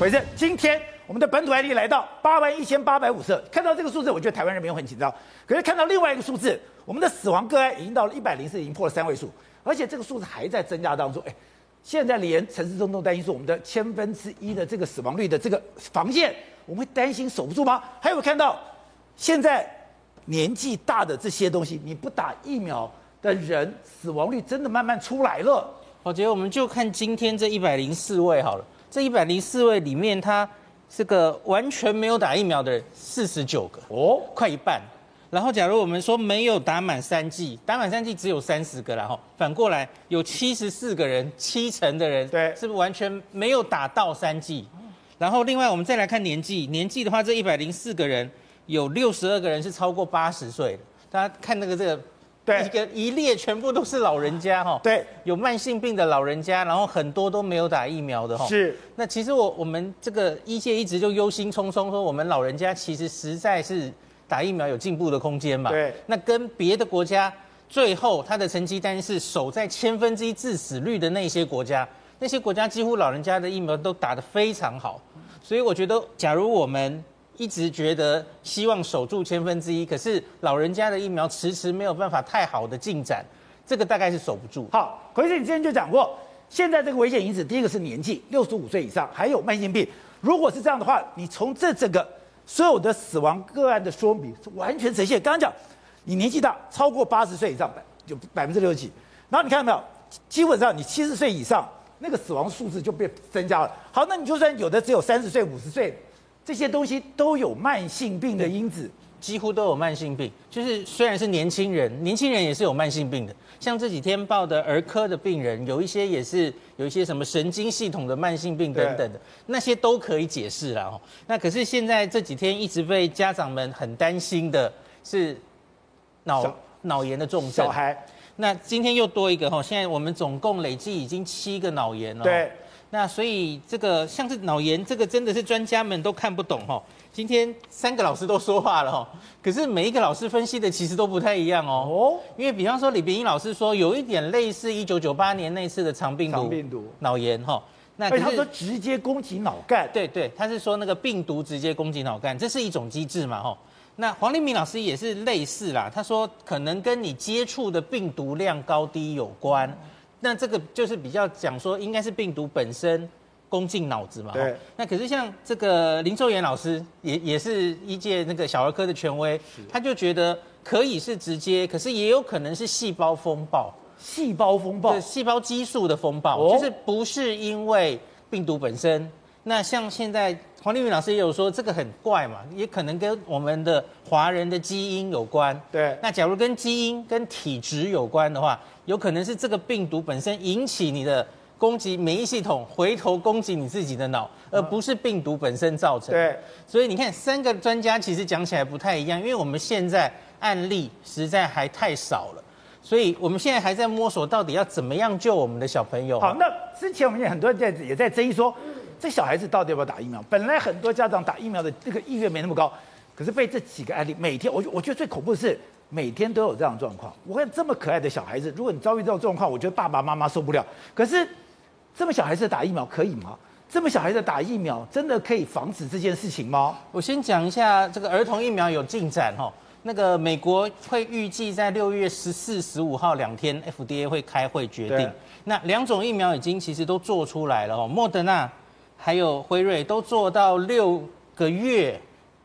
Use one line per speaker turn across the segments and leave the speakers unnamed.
回正，今天我们的本土案例来到八万一千八百五十二，看到这个数字，我觉得台湾人民很紧张。可是看到另外一个数字，我们的死亡个案已经到了一百零四，已经破了三位数，而且这个数字还在增加当中。哎，现在连陈时中都担心说，我们的千分之一的这个死亡率的这个防线，我们会担心守不住吗？还有看到现在年纪大的这些东西，你不打疫苗的人，死亡率真的慢慢出来了。
我觉得我们就看今天这一百零四位好了。这一百零四位里面，他这个完全没有打疫苗的人四十九个哦，快一半。然后，假如我们说没有打满三剂，打满三剂只有三十个，然后反过来有七十四个人，七成的人对，是不是完全没有打到三剂？然后，另外我们再来看年纪，年纪的话，这一百零四个人有六十二个人是超过八十岁的。大家看那个这个。对，一个一列全部都是老人家哈，
对，
有慢性病的老人家，然后很多都没有打疫苗的哈。
是，
那其实我我们这个医界一直就忧心忡忡说，我们老人家其实实在是打疫苗有进步的空间嘛。
对，
那跟别的国家最后他的成绩单是守在千分之一致死率的那些国家，那些国家几乎老人家的疫苗都打得非常好，所以我觉得，假如我们一直觉得希望守住千分之一，可是老人家的疫苗迟迟没有办法太好的进展，这个大概是守不住。
好，奎生，你之前就讲过，现在这个危险因子，第一个是年纪，六十五岁以上，还有慢性病。如果是这样的话，你从这整个所有的死亡个案的说明是完全呈现。刚刚讲，你年纪大，超过八十岁以上，就百分之六十几。然后你看到没有，基本上你七十岁以上，那个死亡数字就变增加了。好，那你就算有的只有三十岁、五十岁。这些东西都有慢性病的因子，
几乎都有慢性病。就是虽然是年轻人，年轻人也是有慢性病的。像这几天报的儿科的病人，有一些也是有一些什么神经系统的慢性病等等的，那些都可以解释了哦。那可是现在这几天一直被家长们很担心的是脑脑炎的重症。
小孩，
那今天又多一个哈，现在我们总共累计已经七个脑炎了。
对。
那所以这个像是脑炎，这个真的是专家们都看不懂哦。今天三个老师都说话了哦，可是每一个老师分析的其实都不太一样哦。哦。因为比方说李秉颖老师说有一点类似一九九八年那次的肠病毒。肠病毒。脑炎哈。
那他说直接攻击脑干。
对对，他是说那个病毒直接攻击脑干，这是一种机制嘛哈。那黄立明老师也是类似啦，他说可能跟你接触的病毒量高低有关。那这个就是比较讲说，应该是病毒本身攻进脑子嘛。对。那可是像这个林奏延老师，也也是医界那个小儿科的权威，他就觉得可以是直接，可是也有可能是细胞风暴。
细胞风暴。
对，细胞激素的风暴，哦、就是不是因为病毒本身。那像现在黄立民老师也有说，这个很怪嘛，也可能跟我们的华人的基因有关。
对。
那假如跟基因跟体质有关的话。有可能是这个病毒本身引起你的攻击免疫系统，回头攻击你自己的脑，而不是病毒本身造成。
对，
所以你看，三个专家其实讲起来不太一样，因为我们现在案例实在还太少了，所以我们现在还在摸索到底要怎么样救我们的小朋友。
好，那之前我们也很多人在也在争议说，这小孩子到底要不要打疫苗？本来很多家长打疫苗的这个意愿没那么高，可是被这几个案例，每天我我觉得最恐怖的是。每天都有这样的状况，我看这么可爱的小孩子，如果你遭遇这种状况，我觉得爸爸妈妈受不了。可是，这么小孩子打疫苗可以吗？这么小孩子打疫苗真的可以防止这件事情吗？
我先讲一下这个儿童疫苗有进展哦。那个美国会预计在六月十四、十五号两天，FDA 会开会决定。那两种疫苗已经其实都做出来了哦，莫德纳还有辉瑞都做到六个月。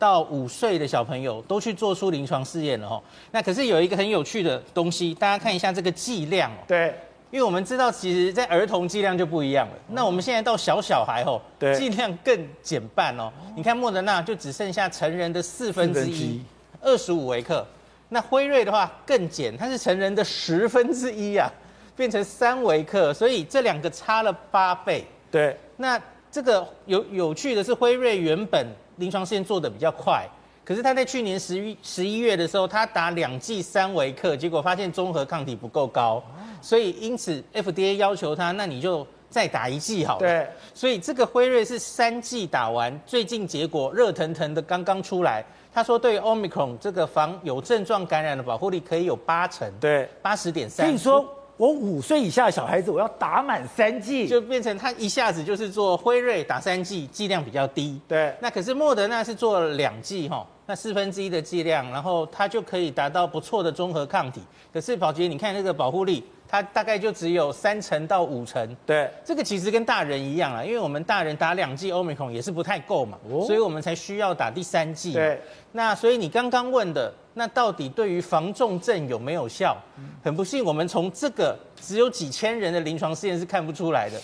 到五岁的小朋友都去做出临床试验了哈，那可是有一个很有趣的东西，大家看一下这个剂量哦。
对，
因为我们知道，其实，在儿童剂量就不一样了。那我们现在到小小孩哦，对，剂量更减半哦。你看莫德纳就只剩下成人的四分之一，二十五微克。那辉瑞的话更减，它是成人的十分之一啊，变成三微克，所以这两个差了八倍。
对，
那这个有有趣的是，辉瑞原本。临床试验做的比较快，可是他在去年十一十一月的时候，他打两剂三维克，结果发现中和抗体不够高，所以因此 FDA 要求他，那你就再打一剂好了。
对，
所以这个辉瑞是三剂打完，最近结果热腾腾的刚刚出来，他说对 Omicron 这个防有症状感染的保护力可以有八成，
对，
八十点三。
所以说我五岁以下的小孩子，我要打满三剂，
就变成他一下子就是做辉瑞打三剂，剂量比较低。
对，
那可是莫德纳是做了两剂哈，那四分之一的剂量，然后它就可以达到不错的综合抗体。可是宝洁，你看那个保护力。它大概就只有三成到五成，
对，
这个其实跟大人一样啊，因为我们大人打两剂欧米孔也是不太够嘛，哦，所以我们才需要打第三剂。
对，
那所以你刚刚问的，那到底对于防重症有没有效？很不幸，我们从这个只有几千人的临床试验是看不出来的，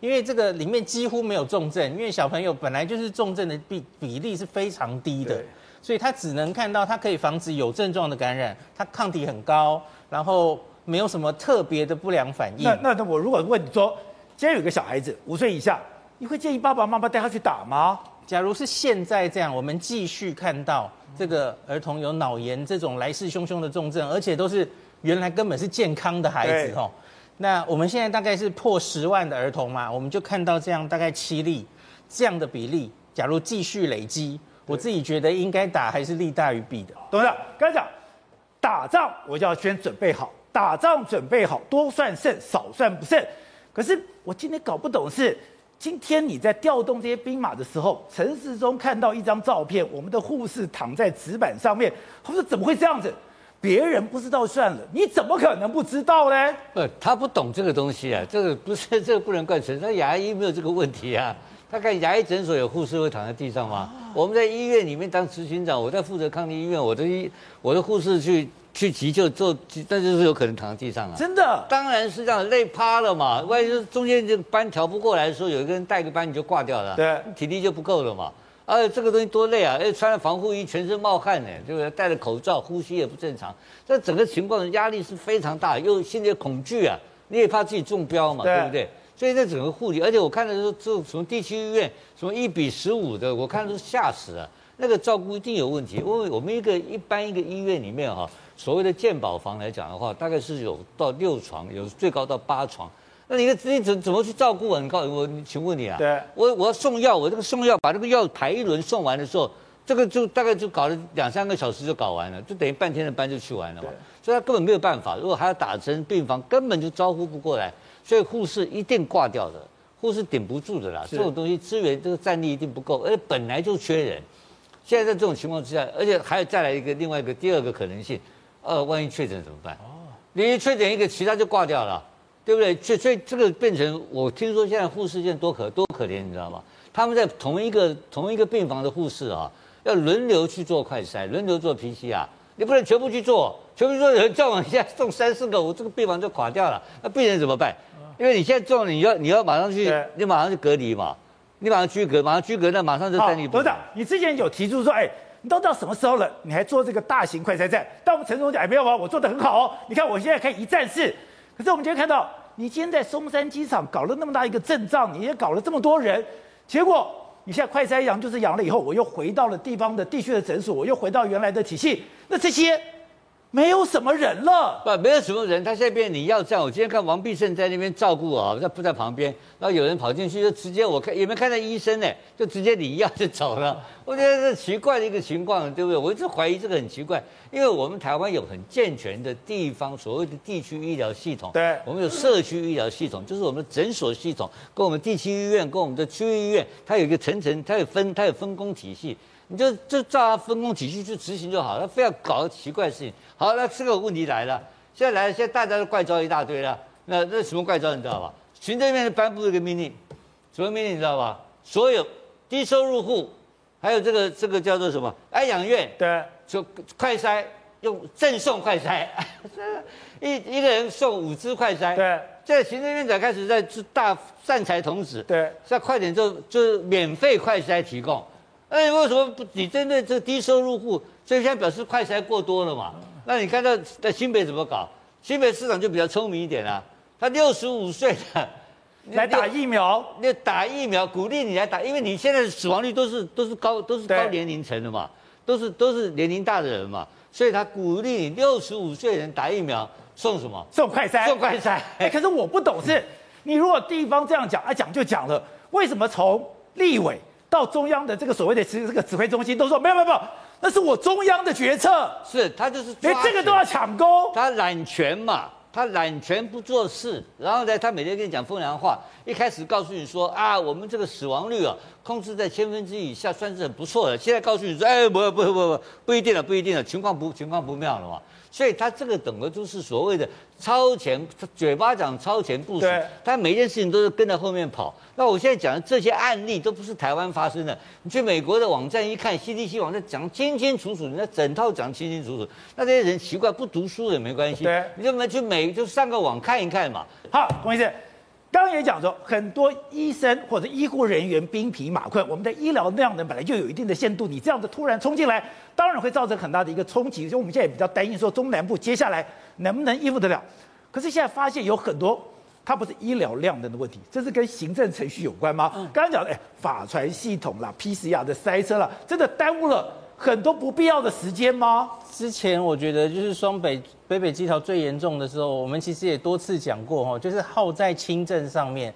因为这个里面几乎没有重症，因为小朋友本来就是重症的比比例是非常低的，所以他只能看到它可以防止有症状的感染，它抗体很高，然后。没有什么特别的不良反应。
那那那我如果问你说，今天有个小孩子五岁以下，你会建议爸爸妈妈带他去打吗？
假如是现在这样，我们继续看到这个儿童有脑炎这种来势汹汹的重症，而且都是原来根本是健康的孩子哦。那我们现在大概是破十万的儿童嘛，我们就看到这样大概七例这样的比例。假如继续累积，我自己觉得应该打还是利大于弊的。
董事长刚才讲，打仗我就要先准备好。打仗准备好，多算胜，少算不胜。可是我今天搞不懂是，今天你在调动这些兵马的时候，城市中看到一张照片，我们的护士躺在纸板上面，他说怎么会这样子？别人不知道算了，你怎么可能不知道呢？
不，他不懂这个东西啊，这个不是这个不能怪陈，那牙医没有这个问题啊。他看牙医诊所有护士会躺在地上吗？啊、我们在医院里面当执行长，我在负责抗疫医院，我的医我的护士去。去急救做，但就是有可能躺在地上啊！
真的，
当然是这样，累趴了嘛。万一是中间这个班调不过来的时候，有一个人带个班你就挂掉了，
对，
体力就不够了嘛。而且这个东西多累啊！而且穿了防护衣，全身冒汗呢，对不对？戴着口罩，呼吸也不正常。这整个情况压力是非常大，又心里恐惧啊，你也怕自己中标嘛，对，对不对？所以在整个护理，而且我看的时候，这什么地区医院，什么一比十五的，我看都吓死了。那个照顾一定有问题，因为我们一个一般一个医院里面哈。所谓的健保房来讲的话，大概是有到六床，有最高到八床。那你的你怎怎么去照顾啊？你告诉我，请问你啊？
对。
我我要送药，我这个送药把这个药排一轮送完的时候，这个就大概就搞了两三个小时就搞完了，就等于半天的班就去完了嘛。所以他根本没有办法，如果还要打针，病房根本就招呼不过来，所以护士一定挂掉的，护士顶不住的啦。这种东西资源这个战力一定不够，而且本来就缺人。现在在这种情况之下，而且还有再来一个另外一个第二个可能性。呃，万一确诊怎么办？哦，你一确诊一个，其他就挂掉了，对不对？所以所以这个变成，我听说现在护士现在多可多可怜，你知道吗？他们在同一个同一个病房的护士啊，要轮流去做快筛，轮流做 PCR，你不能全部去做，全部去做人再往下送三四个，我这个病房就垮掉了。那病人怎么办？因为你现在做了，你要你要马上去，你马上去隔离嘛，你马上居隔，马上居隔，那马上就等你。
董事长，你之前有提出说，哎。你都到什么时候了？你还做这个大型快筛站？但我们陈总讲，哎，没有啊，我做的很好哦。你看我现在可以一站式。可是我们今天看到，你今天在松山机场搞了那么大一个阵仗，你也搞了这么多人，结果你现在快筛阳就是阳了以后，我又回到了地方的地区的诊所，我又回到原来的体系。那这些。没有什么人了，
不，没有什么人。他现在变你要这样。我今天看王必胜在那边照顾啊，在不在旁边？然后有人跑进去，就直接我看也没看到医生呢，就直接领药就走了。我觉得这奇怪的一个情况，对不对？我一直怀疑这个很奇怪，因为我们台湾有很健全的地方所谓的地区医疗系统，
对，
我们有社区医疗系统，就是我们的诊所系统，跟我们地区医院，跟我们的区域医院，它有一个层层，它有分，它有分工体系。你就就照他分工体系去执行就好了，他非要搞个奇怪的事情。好，那这个问题来了，现在来了，现在大家都怪招一大堆了。那那什么怪招你知道吧？行政院颁布一个命令，什么命令你知道吧？所有低收入户，还有这个这个叫做什么安养院，
对，
就快筛用赠送快筛，一一个人送五支快筛。
对，
现在行政院长开始在大善财童子，
对，
现在快点就就是免费快筛提供。哎，为什么不？你针对这低收入户，所以现在表示快筛过多了嘛？那你看到在新北怎么搞？新北市长就比较聪明一点啦、啊，他六十五岁的
来打疫苗，
你打疫苗，鼓励你来打，因为你现在的死亡率都是都是高都是高年龄层的嘛，都是都是年龄大的人嘛，所以他鼓励你六十五岁人打疫苗，送什么？
送快筛，
送快筛。
哎，可是我不懂是，你如果地方这样讲，啊讲就讲了，为什么从立委？到中央的这个所谓的指这个指挥中心都说没有没有没有，那是我中央的决策，
是他就是
连这个都要抢功，
他揽权嘛，他揽权不做事，然后呢，他每天跟你讲风凉话，一开始告诉你说啊，我们这个死亡率啊，控制在千分之一以下，算是很不错的。现在告诉你说，哎，不不不不，不一定了，不一定了，情况不情况不妙了嘛。所以他这个整个就是所谓的超前，嘴巴讲超前部署，他每件事情都是跟在后面跑。那我现在讲的这些案例都不是台湾发生的，你去美国的网站一看，CDC 网站讲清清楚楚，人家整套讲清清楚楚。那这些人奇怪，不读书也没关系，对你就没去美就上个网看一看嘛。
好，龚医生。刚刚也讲说，很多医生或者医护人员兵疲马困，我们的医疗量能本来就有一定的限度，你这样子突然冲进来，当然会造成很大的一个冲击。所以我们现在也比较担心说，中南部接下来能不能应付得了？可是现在发现有很多，它不是医疗量能的问题，这是跟行政程序有关吗？刚刚讲的，哎，法传系统啦，PCR 的塞车了，真的耽误了。很多不必要的时间吗？
之前我觉得就是双北北北基桃最严重的时候，我们其实也多次讲过哈，就是耗在轻症上面，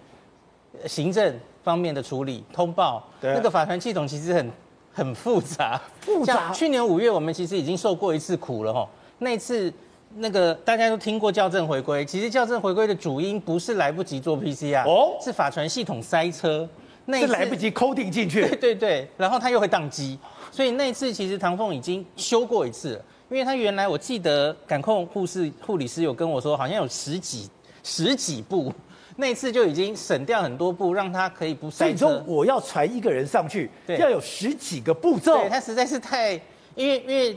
行政方面的处理通报，对那个法团系统其实很很复杂。复杂。去年五月我们其实已经受过一次苦了哈，那次那个大家都听过校正回归，其实校正回归的主因不是来不及做 PCR，哦，是法传系统塞车，
那是来不及 coding 进去，
对对对，然后它又会宕机。所以那次其实唐凤已经修过一次了，因为他原来我记得感控护士护理师有跟我说，好像有十几十几步，那次就已经省掉很多步，让他可以不塞车。
所以说我要传一个人上去，对要有十几个步骤。
对，他实在是太，因为因为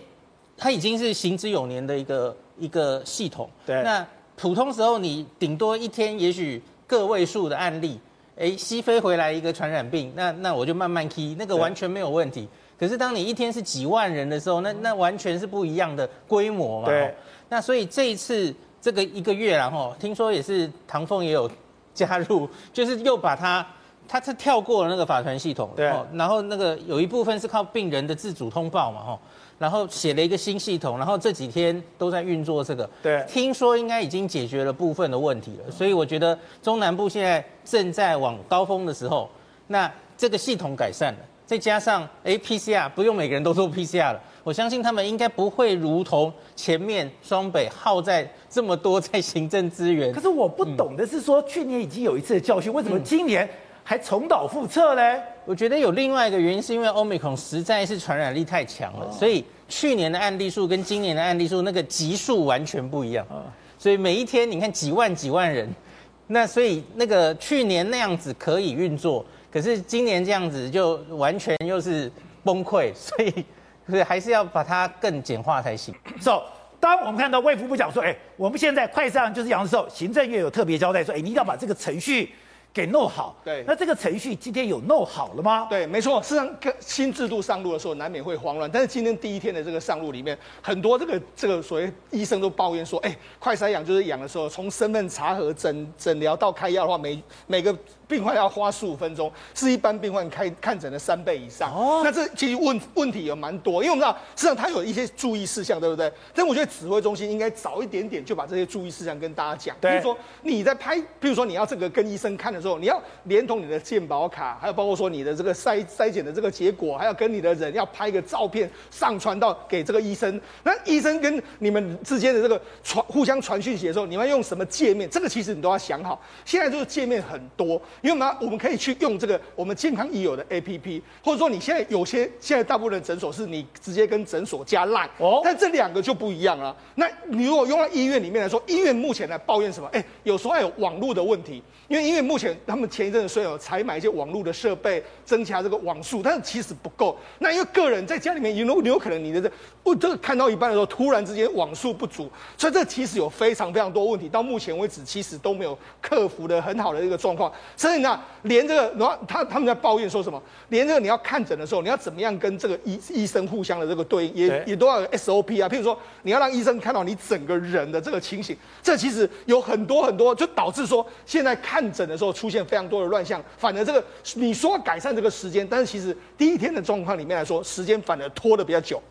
他已经是行之有年的一个一个系统。对。那普通时候你顶多一天也许个位数的案例，哎，西非回来一个传染病，那那我就慢慢 key，那个完全没有问题。可是当你一天是几万人的时候，那那完全是不一样的规模嘛。对。那所以这一次这个一个月，然后听说也是唐凤也有加入，就是又把它，他是跳过了那个法团系统。对。然后那个有一部分是靠病人的自主通报嘛，哈。然后写了一个新系统，然后这几天都在运作这个。对。听说应该已经解决了部分的问题了，所以我觉得中南部现在正在往高峰的时候，那这个系统改善了。再加上哎，PCR 不用每个人都做 PCR 了，我相信他们应该不会如同前面双北耗在这么多在行政资源。
可是我不懂的是说，嗯、去年已经有一次的教训，为什么今年还重蹈覆辙呢？
我觉得有另外一个原因，是因为 Omicron 实在是传染力太强了，所以去年的案例数跟今年的案例数那个级数完全不一样。所以每一天你看几万几万人，那所以那个去年那样子可以运作。可是今年这样子就完全又是崩溃，所以所以还是要把它更简化才行。
So，当我们看到卫福部讲说，哎，我们现在快上就是阳的时候，行政院有特别交代说，哎，你一定要把这个程序给弄好。对，那这个程序今天有弄好了吗？
对，没错。事实上，新制度上路的时候难免会慌乱，但是今天第一天的这个上路里面，很多这个这个所谓医生都抱怨说，哎，快筛养就是养的时候，从身份查核、诊诊疗到开药的话，每每个。病患要花十五分钟，是一般病患开看诊的三倍以上。哦，那这其实问问题有蛮多，因为我们知道，实际上它有一些注意事项，对不对？但我觉得指挥中心应该早一点点就把这些注意事项跟大家讲。对，比如说你在拍，比如说你要这个跟医生看的时候，你要连同你的健保卡，还有包括说你的这个筛筛检的这个结果，还要跟你的人要拍一个照片上传到给这个医生。那医生跟你们之间的这个传互相传讯息的时候，你们用什么界面？这个其实你都要想好。现在就是界面很多。因为呢，我们可以去用这个我们健康已有的 APP，或者说你现在有些现在大部分的诊所是你直接跟诊所加 Line 哦，但这两个就不一样了。那你如果用到医院里面来说，医院目前来抱怨什么？哎，有时候还有网络的问题，因为医院目前他们前一阵子虽然有采买一些网络的设备，增加这个网速，但是其实不够。那因为个人在家里面，有有可能你的这我这个看到一半的时候，突然之间网速不足，所以这其实有非常非常多问题，到目前为止其实都没有克服的很好的一个状况。所以呢，连这个，然后他他们在抱怨说什么？连这个你要看诊的时候，你要怎么样跟这个医医生互相的这个对应，也也都要有 SOP 啊。譬如说，你要让医生看到你整个人的这个情形，这其实有很多很多，就导致说现在看诊的时候出现非常多的乱象。反而这个你说要改善这个时间，但是其实第一天的状况里面来说，时间反而拖得比较久。